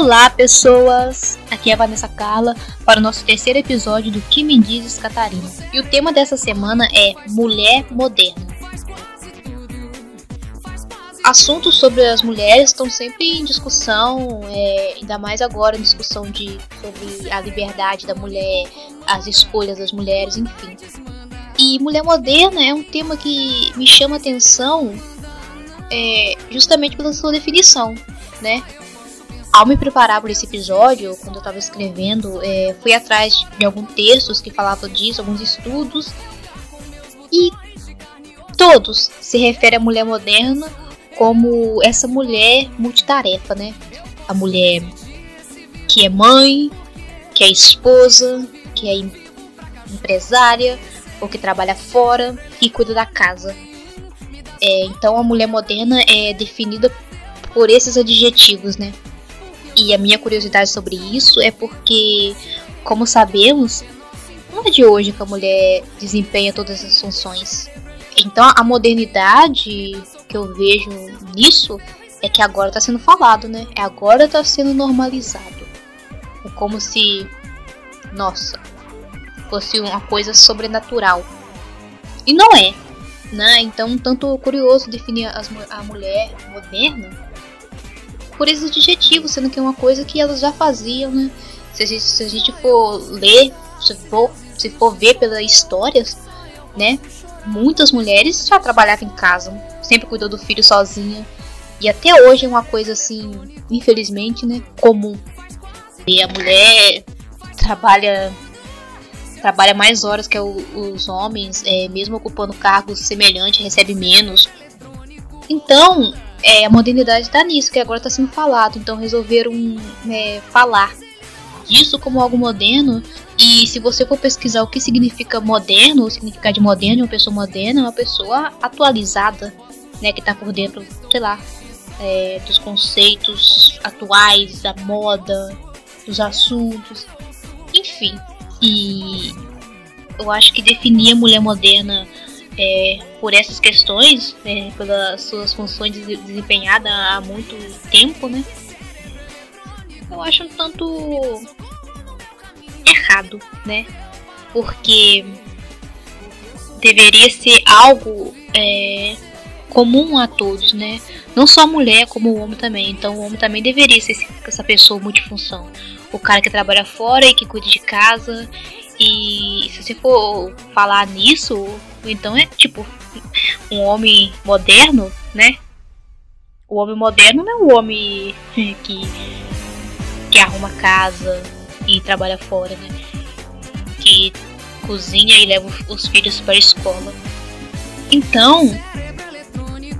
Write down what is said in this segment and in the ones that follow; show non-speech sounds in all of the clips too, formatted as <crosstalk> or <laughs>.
Olá, pessoas! Aqui é a Vanessa Carla para o nosso terceiro episódio do Que Me Dizes Catarina. E o tema dessa semana é Mulher Moderna. Assuntos sobre as mulheres estão sempre em discussão, é, ainda mais agora em discussão de, sobre a liberdade da mulher, as escolhas das mulheres, enfim. E mulher moderna é um tema que me chama atenção é, justamente pela sua definição, né? Ao me preparar para esse episódio, quando eu estava escrevendo, é, fui atrás de alguns textos que falavam disso, alguns estudos, e todos se referem à mulher moderna como essa mulher multitarefa, né? A mulher que é mãe, que é esposa, que é empresária, ou que trabalha fora e cuida da casa. É, então a mulher moderna é definida por esses adjetivos, né? E a minha curiosidade sobre isso é porque, como sabemos, não é de hoje que a mulher desempenha todas as funções. Então a modernidade que eu vejo nisso é que agora está sendo falado, né? É agora está sendo normalizado. É como se, nossa, fosse uma coisa sobrenatural. E não é, né? Então, tanto curioso definir as, a mulher moderna por esses adjetivos, sendo que é uma coisa que elas já faziam, né? Se a gente, se a gente for ler, se for, se for ver pelas histórias, né? Muitas mulheres já trabalhavam em casa, sempre cuidou do filho sozinha. E até hoje é uma coisa assim, infelizmente, né? Comum. E a mulher trabalha trabalha mais horas que os homens, é, mesmo ocupando cargos semelhantes, recebe menos. Então, é, a modernidade está nisso, que agora está sendo falado. Então resolveram é, falar disso como algo moderno. E se você for pesquisar o que significa moderno, o significado de moderno, uma pessoa moderna é uma pessoa atualizada, né, que está por dentro, sei lá, é, dos conceitos atuais, da moda, dos assuntos, enfim. E eu acho que definir a mulher moderna é, por essas questões, é, pelas suas funções desempenhadas há muito tempo, né? Eu acho um tanto errado, né? Porque deveria ser algo é, comum a todos, né? Não só a mulher, como o homem também. Então o homem também deveria ser essa pessoa multifunção. O cara que trabalha fora e que cuida de casa. E se você for falar nisso, então é tipo um homem moderno, né? O homem moderno não é o homem que, que arruma casa e trabalha fora, né? Que cozinha e leva os filhos para a escola. Então,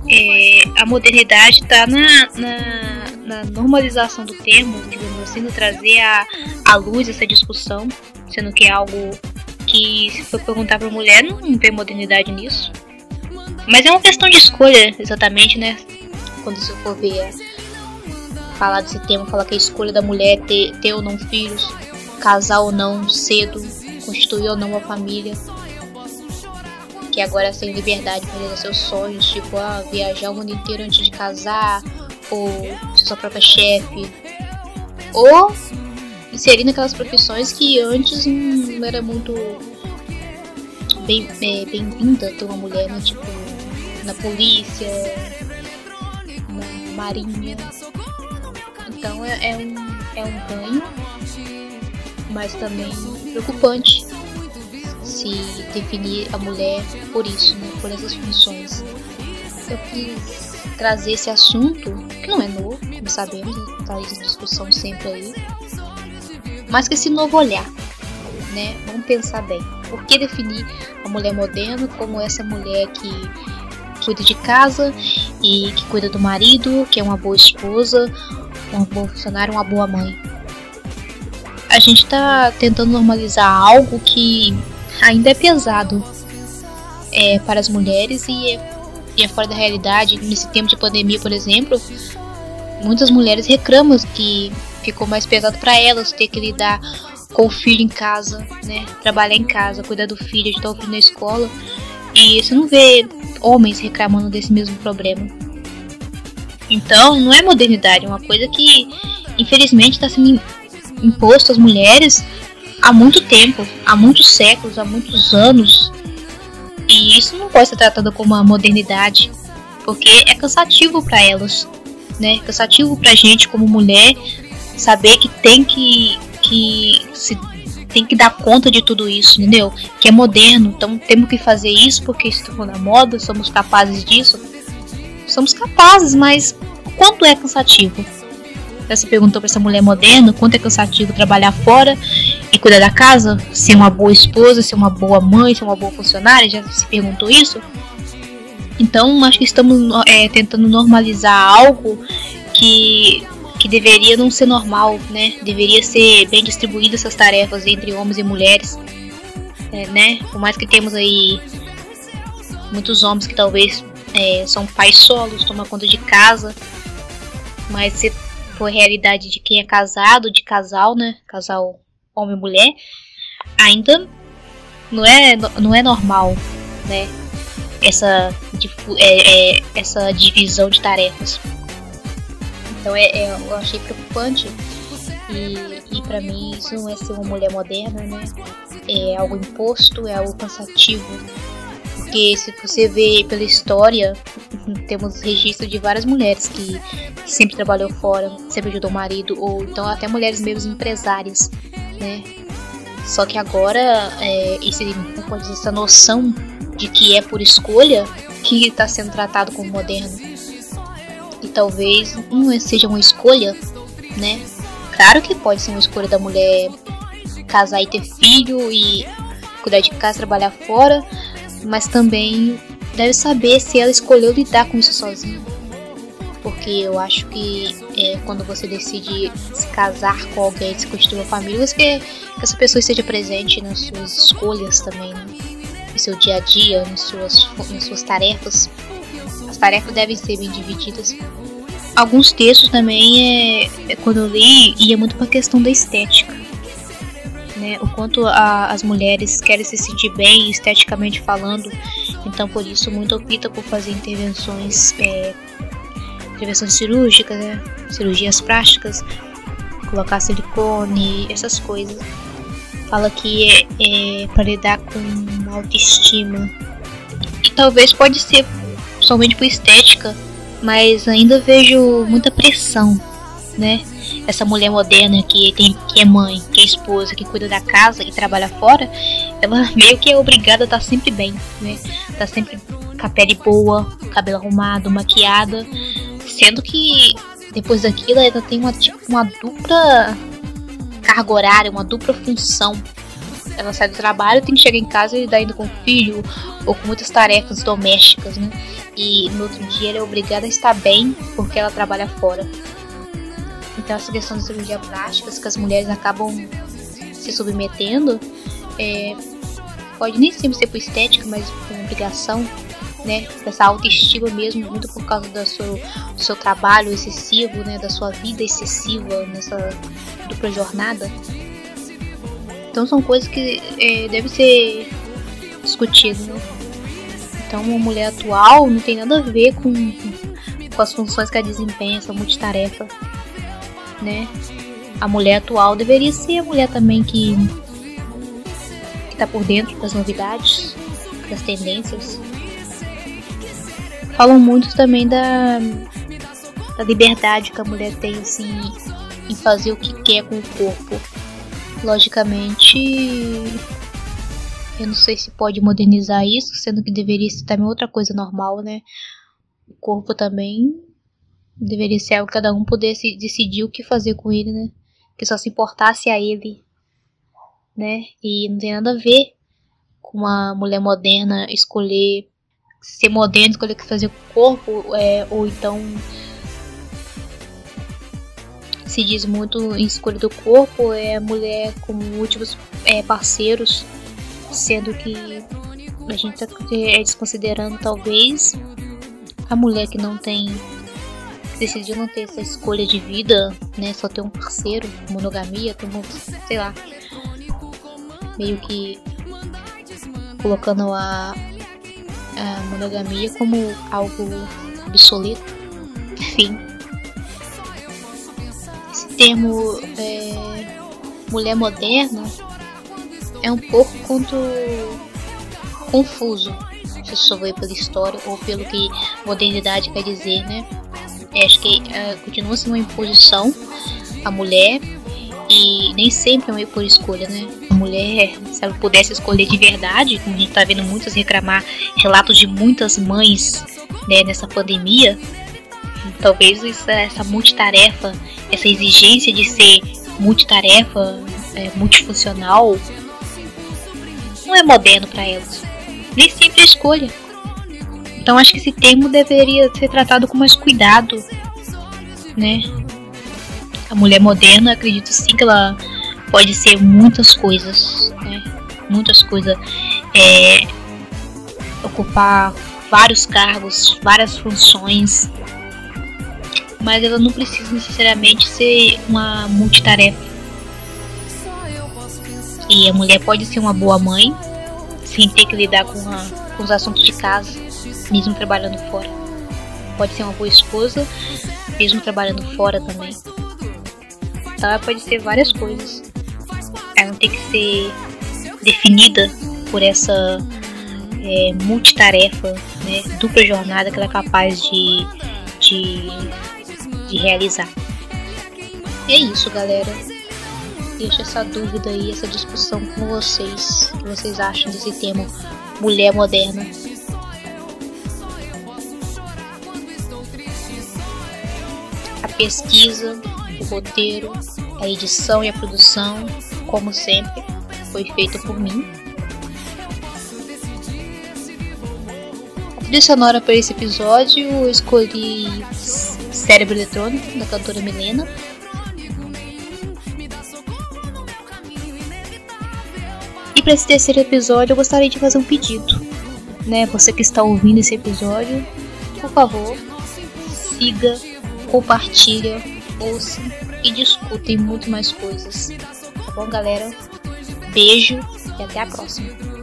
é, a modernidade está na, na, na, normalização do termo, digamos assim, trazer à luz essa discussão, sendo que é algo que, se for perguntar para mulher, não tem modernidade nisso. Mas é uma questão de escolha, exatamente, né? Quando você for ver falar desse tema, falar que a escolha da mulher é ter, ter ou não filhos, casar ou não cedo, constituir ou não uma família que agora tem liberdade para realizar seus sonhos, tipo, ah, viajar o mundo inteiro antes de casar, ou ser sua própria chefe, ou inserir naquelas profissões que antes não era muito bem, é, bem-vinda ter uma mulher, né? Tipo, na polícia, na marinha. Então é, é um, é um ganho, mas também preocupante se definir a mulher por isso, né, por essas funções. Eu quis trazer esse assunto, que não é novo, como sabemos, está em discussão sempre aí, mas com esse novo olhar, né? Vamos pensar bem. Por que definir a mulher moderna como essa mulher que cuida de casa e que cuida do marido, que é uma boa esposa, uma boa funcionária, uma boa mãe? A gente está tentando normalizar algo que ainda é pesado é, para as mulheres e é, e é fora da realidade. Nesse tempo de pandemia, por exemplo, muitas mulheres reclamam que ficou mais pesado para elas ter que lidar com o filho em casa, né? Trabalhar em casa, cuidar do filho, ajudar o filho na escola. E você não vê homens reclamando desse mesmo problema. Então, não é modernidade, é uma coisa que infelizmente está sendo imposto às mulheres há muito tempo, há muitos séculos, há muitos anos. E isso não pode ser tratado como uma modernidade, porque é cansativo para elas, né? Cansativo pra gente como mulher saber que tem que que se tem que dar conta de tudo isso, entendeu? Que é moderno, então temos que fazer isso porque estamos na moda, somos capazes disso. Somos capazes, mas quanto é cansativo? Você perguntou para essa mulher moderna quanto é cansativo trabalhar fora e cuidar da casa, ser uma boa esposa, ser uma boa mãe, ser uma boa funcionária? Já se perguntou isso? Então, acho que estamos é, tentando normalizar algo que que deveria não ser normal, né? Deveria ser bem distribuída essas tarefas entre homens e mulheres, é, né? Por mais que temos aí muitos homens que talvez é, são pais solos, tomam conta de casa, mas se for a realidade de quem é casado, de casal, né? Casal homem e mulher, ainda não é, não é normal, né? Essa, é, é, essa divisão de tarefas. Então é, é, eu achei preocupante e, e para mim isso não é ser uma mulher moderna, né? É algo imposto, é algo cansativo. Porque se você vê pela história, <laughs> temos registro de várias mulheres que, sempre trabalhou fora, sempre ajudou o marido, ou então até mulheres mesmo empresárias, né? Só que agora é, esse, essa noção de que é por escolha que está sendo tratado como moderno talvez não seja uma escolha, né? Claro que pode ser uma escolha da mulher casar e ter filho e cuidar de casa, trabalhar fora, mas também deve saber se ela escolheu lidar com isso sozinha. Porque eu acho que é, quando você decide se casar com alguém, se constituir uma família, você quer que essa pessoa esteja presente nas suas escolhas também, né? no seu dia a dia, nas suas, nas suas tarefas tarefas devem ser bem divididas. Alguns textos também, é, é quando eu li, ia muito para a questão da estética. Né? O quanto a, as mulheres querem se sentir bem esteticamente falando. Então, por isso, muito opta por fazer intervenções, é, intervenções cirúrgicas, né? cirurgias plásticas, colocar silicone, essas coisas. Fala que é, é para lidar com autoestima. E talvez pode ser somente por estética, mas ainda vejo muita pressão, né? Essa mulher moderna que tem que é mãe, que é esposa, que cuida da casa e trabalha fora, ela meio que é obrigada a estar sempre bem, né? Tá sempre com a pele boa, cabelo arrumado, maquiada, sendo que depois daquilo ela tem uma tipo uma dupla carga horária, uma dupla função. Ela sai do trabalho, tem que chegar em casa e dar indo com o filho ou com muitas tarefas domésticas, né? e no outro dia ela é obrigada a estar bem porque ela trabalha fora. Então essa questão de cirurgia plástica que as mulheres acabam se submetendo é, pode nem sempre ser por estética, mas por obrigação, né? Essa autoestima mesmo, muito por causa do seu, do seu trabalho excessivo, né? Da sua vida excessiva nessa dupla jornada. Então são coisas que é, devem ser discutidas, né? Então, uma mulher atual não tem nada a ver com, com as funções que ela desempenha, essa multitarefa, né? A mulher atual deveria ser a mulher também que que tá por dentro das novidades, das tendências. Falam muito também da, da liberdade que a mulher tem assim em fazer o que quer com o corpo. Logicamente, eu não sei se pode modernizar isso, sendo que deveria ser também outra coisa normal, né? O corpo também deveria ser algo que cada um pudesse decidir o que fazer com ele, né? Que só se importasse a ele, né? E não tem nada a ver com uma mulher moderna escolher ser moderna, escolher o que fazer com o corpo, é, ou então se diz muito em escolha do corpo, é a mulher como últimos é, parceiros sendo que a gente está é, desconsiderando talvez a mulher que não tem decidiu não ter essa escolha de vida, né, só ter um parceiro, monogamia, como, sei lá, meio que colocando a, a monogamia como algo obsoleto, <laughs> enfim. Termo é, mulher moderna é um pouco quanto confuso, se veio pela história ou pelo que modernidade quer dizer, né? É, acho que é, continua sendo uma imposição a mulher e nem sempre é uma por escolha, né? A mulher, se ela pudesse escolher de verdade, como a gente tá vendo muitas reclamar, relatos de muitas mães né, nessa pandemia, talvez essa, essa multitarefa, essa exigência de ser multitarefa, é, multifuncional, não é moderno para elas. Nem sempre é escolha. Então acho que esse termo deveria ser tratado com mais cuidado, né? A mulher moderna, acredito sim que ela pode ser muitas coisas, né? Muitas coisas. É, ocupar vários cargos, várias funções, mas ela não precisa necessariamente ser uma multitarefa. E a mulher pode ser uma boa mãe, sem ter que lidar com, a, com os assuntos de casa, mesmo trabalhando fora. Pode ser uma boa esposa, mesmo trabalhando fora também. Então ela pode ser várias coisas. Ela não tem que ser definida por essa é, multitarefa, né, dupla jornada que ela é capaz de, de, de realizar. É isso, galera deixo essa dúvida aí, essa discussão com vocês. O que vocês acham desse tema mulher moderna? A pesquisa, o roteiro, a edição e a produção, como sempre, foi feita por mim. A trilha sonora para esse episódio eu escolhi Cérebro Eletrônico, da cantora Milena. E para esse terceiro episódio, eu gostaria de fazer um pedido, né? Você que está ouvindo esse episódio, por favor, siga, compartilha, ouça e discutem muito mais coisas. Tá bom, galera? Beijo e até a próxima.